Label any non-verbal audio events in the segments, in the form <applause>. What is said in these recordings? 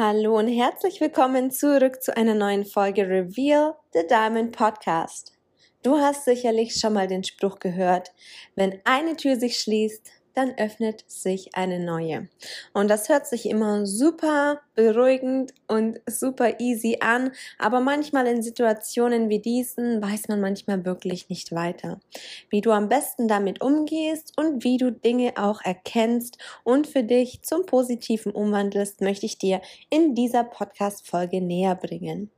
Hallo und herzlich willkommen zurück zu einer neuen Folge Reveal the Diamond Podcast. Du hast sicherlich schon mal den Spruch gehört, wenn eine Tür sich schließt, dann öffnet sich eine neue. Und das hört sich immer super beruhigend und super easy an, aber manchmal in Situationen wie diesen weiß man manchmal wirklich nicht weiter. Wie du am besten damit umgehst und wie du Dinge auch erkennst und für dich zum Positiven umwandelst, möchte ich dir in dieser Podcast-Folge näher bringen.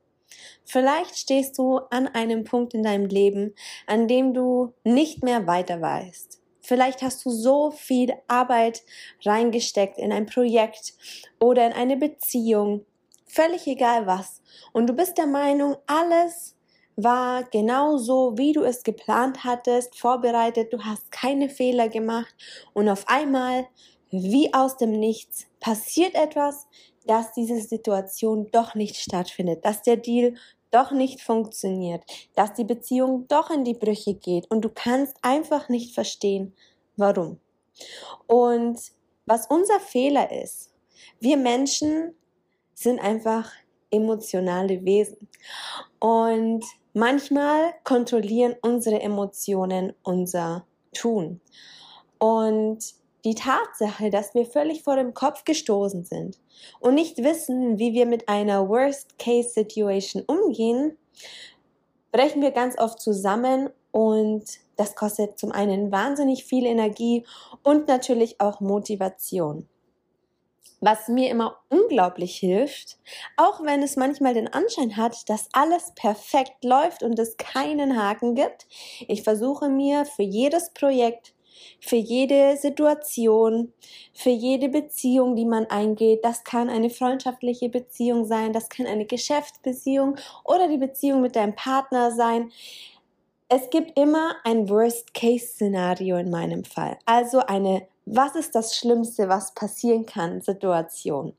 Vielleicht stehst du an einem Punkt in deinem Leben, an dem du nicht mehr weiter weißt. Vielleicht hast du so viel Arbeit reingesteckt in ein Projekt oder in eine Beziehung, völlig egal was. Und du bist der Meinung, alles war genau so, wie du es geplant hattest, vorbereitet, du hast keine Fehler gemacht. Und auf einmal, wie aus dem Nichts, passiert etwas, dass diese Situation doch nicht stattfindet, dass der Deal doch nicht funktioniert, dass die Beziehung doch in die Brüche geht und du kannst einfach nicht verstehen, warum. Und was unser Fehler ist, wir Menschen sind einfach emotionale Wesen und manchmal kontrollieren unsere Emotionen unser Tun. Und die Tatsache, dass wir völlig vor dem Kopf gestoßen sind und nicht wissen, wie wir mit einer Worst-Case-Situation umgehen, brechen wir ganz oft zusammen und das kostet zum einen wahnsinnig viel Energie und natürlich auch Motivation. Was mir immer unglaublich hilft, auch wenn es manchmal den Anschein hat, dass alles perfekt läuft und es keinen Haken gibt, ich versuche mir für jedes Projekt für jede Situation, für jede Beziehung, die man eingeht. Das kann eine freundschaftliche Beziehung sein, das kann eine Geschäftsbeziehung oder die Beziehung mit deinem Partner sein. Es gibt immer ein Worst-Case-Szenario in meinem Fall. Also eine was ist das Schlimmste, was passieren kann, Situation.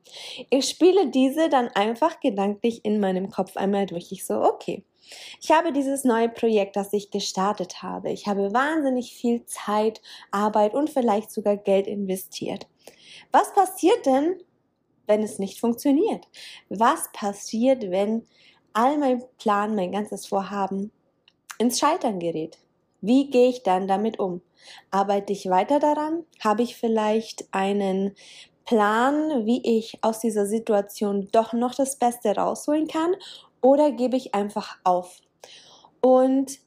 Ich spiele diese dann einfach gedanklich in meinem Kopf einmal durch. Ich so, okay, ich habe dieses neue Projekt, das ich gestartet habe. Ich habe wahnsinnig viel Zeit, Arbeit und vielleicht sogar Geld investiert. Was passiert denn, wenn es nicht funktioniert? Was passiert, wenn all mein Plan, mein ganzes Vorhaben ins Scheitern gerät? Wie gehe ich dann damit um? Arbeite ich weiter daran? Habe ich vielleicht einen Plan, wie ich aus dieser Situation doch noch das Beste rausholen kann? Oder gebe ich einfach auf? Und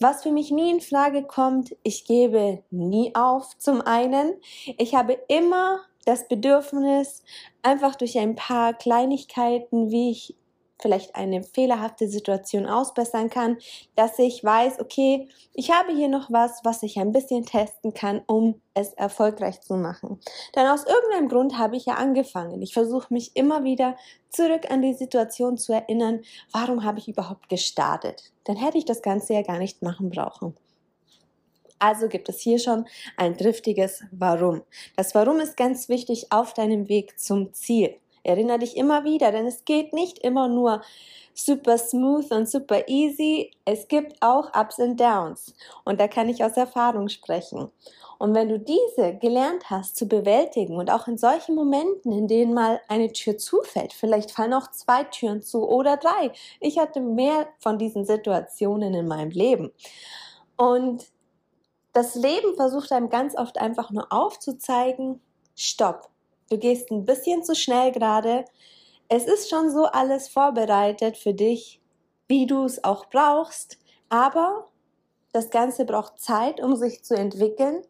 was für mich nie in Frage kommt, ich gebe nie auf. Zum einen, ich habe immer das Bedürfnis, einfach durch ein paar Kleinigkeiten, wie ich vielleicht eine fehlerhafte Situation ausbessern kann, dass ich weiß, okay, ich habe hier noch was, was ich ein bisschen testen kann, um es erfolgreich zu machen. Denn aus irgendeinem Grund habe ich ja angefangen. Ich versuche mich immer wieder zurück an die Situation zu erinnern, warum habe ich überhaupt gestartet? Dann hätte ich das Ganze ja gar nicht machen brauchen. Also gibt es hier schon ein driftiges Warum. Das Warum ist ganz wichtig auf deinem Weg zum Ziel. Erinnere dich immer wieder, denn es geht nicht immer nur super smooth und super easy. Es gibt auch Ups und Downs. Und da kann ich aus Erfahrung sprechen. Und wenn du diese gelernt hast zu bewältigen und auch in solchen Momenten, in denen mal eine Tür zufällt, vielleicht fallen auch zwei Türen zu oder drei. Ich hatte mehr von diesen Situationen in meinem Leben. Und das Leben versucht einem ganz oft einfach nur aufzuzeigen, stopp, du gehst ein bisschen zu schnell gerade. Es ist schon so alles vorbereitet für dich, wie du es auch brauchst, aber das Ganze braucht Zeit, um sich zu entwickeln.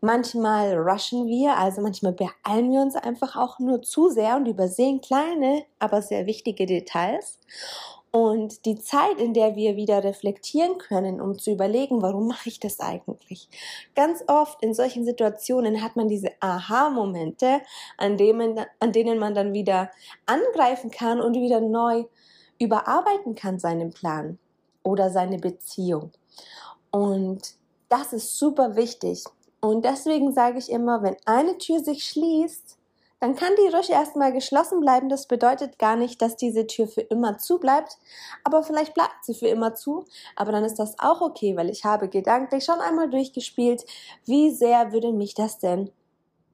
Manchmal rushen wir, also manchmal beeilen wir uns einfach auch nur zu sehr und übersehen kleine, aber sehr wichtige Details. Und die Zeit, in der wir wieder reflektieren können, um zu überlegen, warum mache ich das eigentlich? Ganz oft in solchen Situationen hat man diese Aha-Momente, an, an denen man dann wieder angreifen kann und wieder neu überarbeiten kann seinen Plan oder seine Beziehung. Und das ist super wichtig. Und deswegen sage ich immer, wenn eine Tür sich schließt, dann kann die ruhig erstmal geschlossen bleiben. Das bedeutet gar nicht, dass diese Tür für immer zu bleibt, aber vielleicht bleibt sie für immer zu. Aber dann ist das auch okay, weil ich habe gedanklich schon einmal durchgespielt, wie sehr würde mich das denn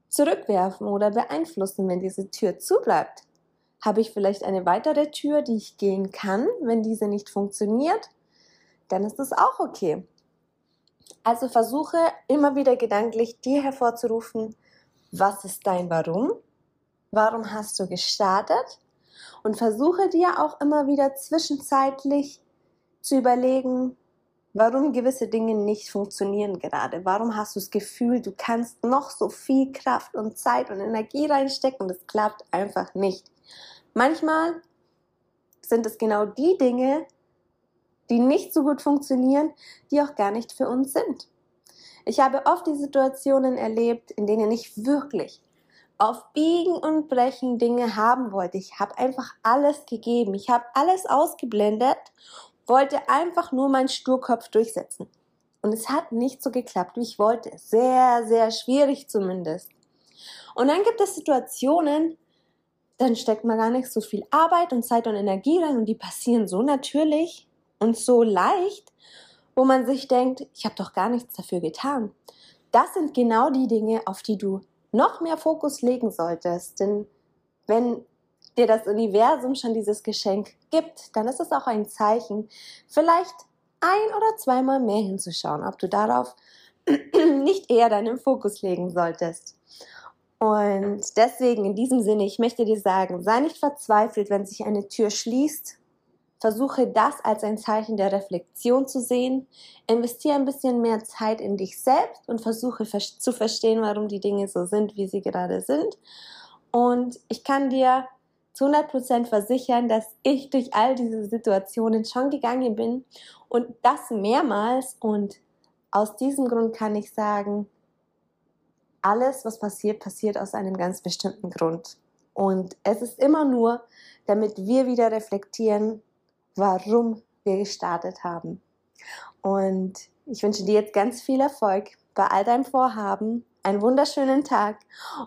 zurückwerfen oder beeinflussen, wenn diese Tür zu bleibt. Habe ich vielleicht eine weitere Tür, die ich gehen kann, wenn diese nicht funktioniert? Dann ist das auch okay. Also versuche immer wieder gedanklich dir hervorzurufen, was ist dein Warum? Warum hast du gestartet? Und versuche dir auch immer wieder zwischenzeitlich zu überlegen, warum gewisse Dinge nicht funktionieren gerade. Warum hast du das Gefühl, du kannst noch so viel Kraft und Zeit und Energie reinstecken und es klappt einfach nicht. Manchmal sind es genau die Dinge, die nicht so gut funktionieren, die auch gar nicht für uns sind. Ich habe oft die Situationen erlebt, in denen ich wirklich auf Biegen und Brechen Dinge haben wollte. Ich habe einfach alles gegeben. Ich habe alles ausgeblendet, wollte einfach nur meinen Sturkopf durchsetzen. Und es hat nicht so geklappt, wie ich wollte. Sehr, sehr schwierig zumindest. Und dann gibt es Situationen, dann steckt man gar nicht so viel Arbeit und Zeit und Energie rein und die passieren so natürlich und so leicht, wo man sich denkt, ich habe doch gar nichts dafür getan. Das sind genau die Dinge, auf die du noch mehr Fokus legen solltest. Denn wenn dir das Universum schon dieses Geschenk gibt, dann ist es auch ein Zeichen, vielleicht ein oder zweimal mehr hinzuschauen, ob du darauf <clears throat> nicht eher deinen Fokus legen solltest. Und deswegen in diesem Sinne, ich möchte dir sagen, sei nicht verzweifelt, wenn sich eine Tür schließt Versuche das als ein Zeichen der Reflexion zu sehen. Investiere ein bisschen mehr Zeit in dich selbst und versuche zu verstehen, warum die Dinge so sind, wie sie gerade sind. Und ich kann dir zu 100% versichern, dass ich durch all diese Situationen schon gegangen bin und das mehrmals. Und aus diesem Grund kann ich sagen, alles, was passiert, passiert aus einem ganz bestimmten Grund. Und es ist immer nur, damit wir wieder reflektieren, warum wir gestartet haben. Und ich wünsche dir jetzt ganz viel Erfolg bei all deinem Vorhaben, einen wunderschönen Tag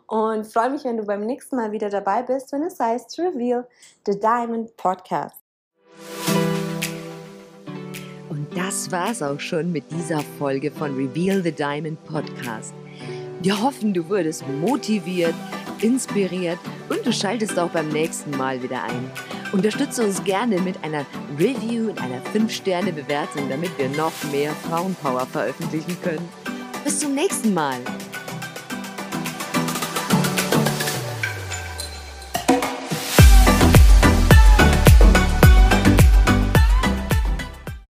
und freue mich, wenn du beim nächsten Mal wieder dabei bist, wenn es heißt Reveal the Diamond Podcast. Und das war's auch schon mit dieser Folge von Reveal the Diamond Podcast. Wir hoffen, du wurdest motiviert, inspiriert und du schaltest auch beim nächsten Mal wieder ein. Unterstütze uns gerne mit einer Review und einer 5-Sterne-Bewertung, damit wir noch mehr Frauenpower veröffentlichen können. Bis zum nächsten Mal.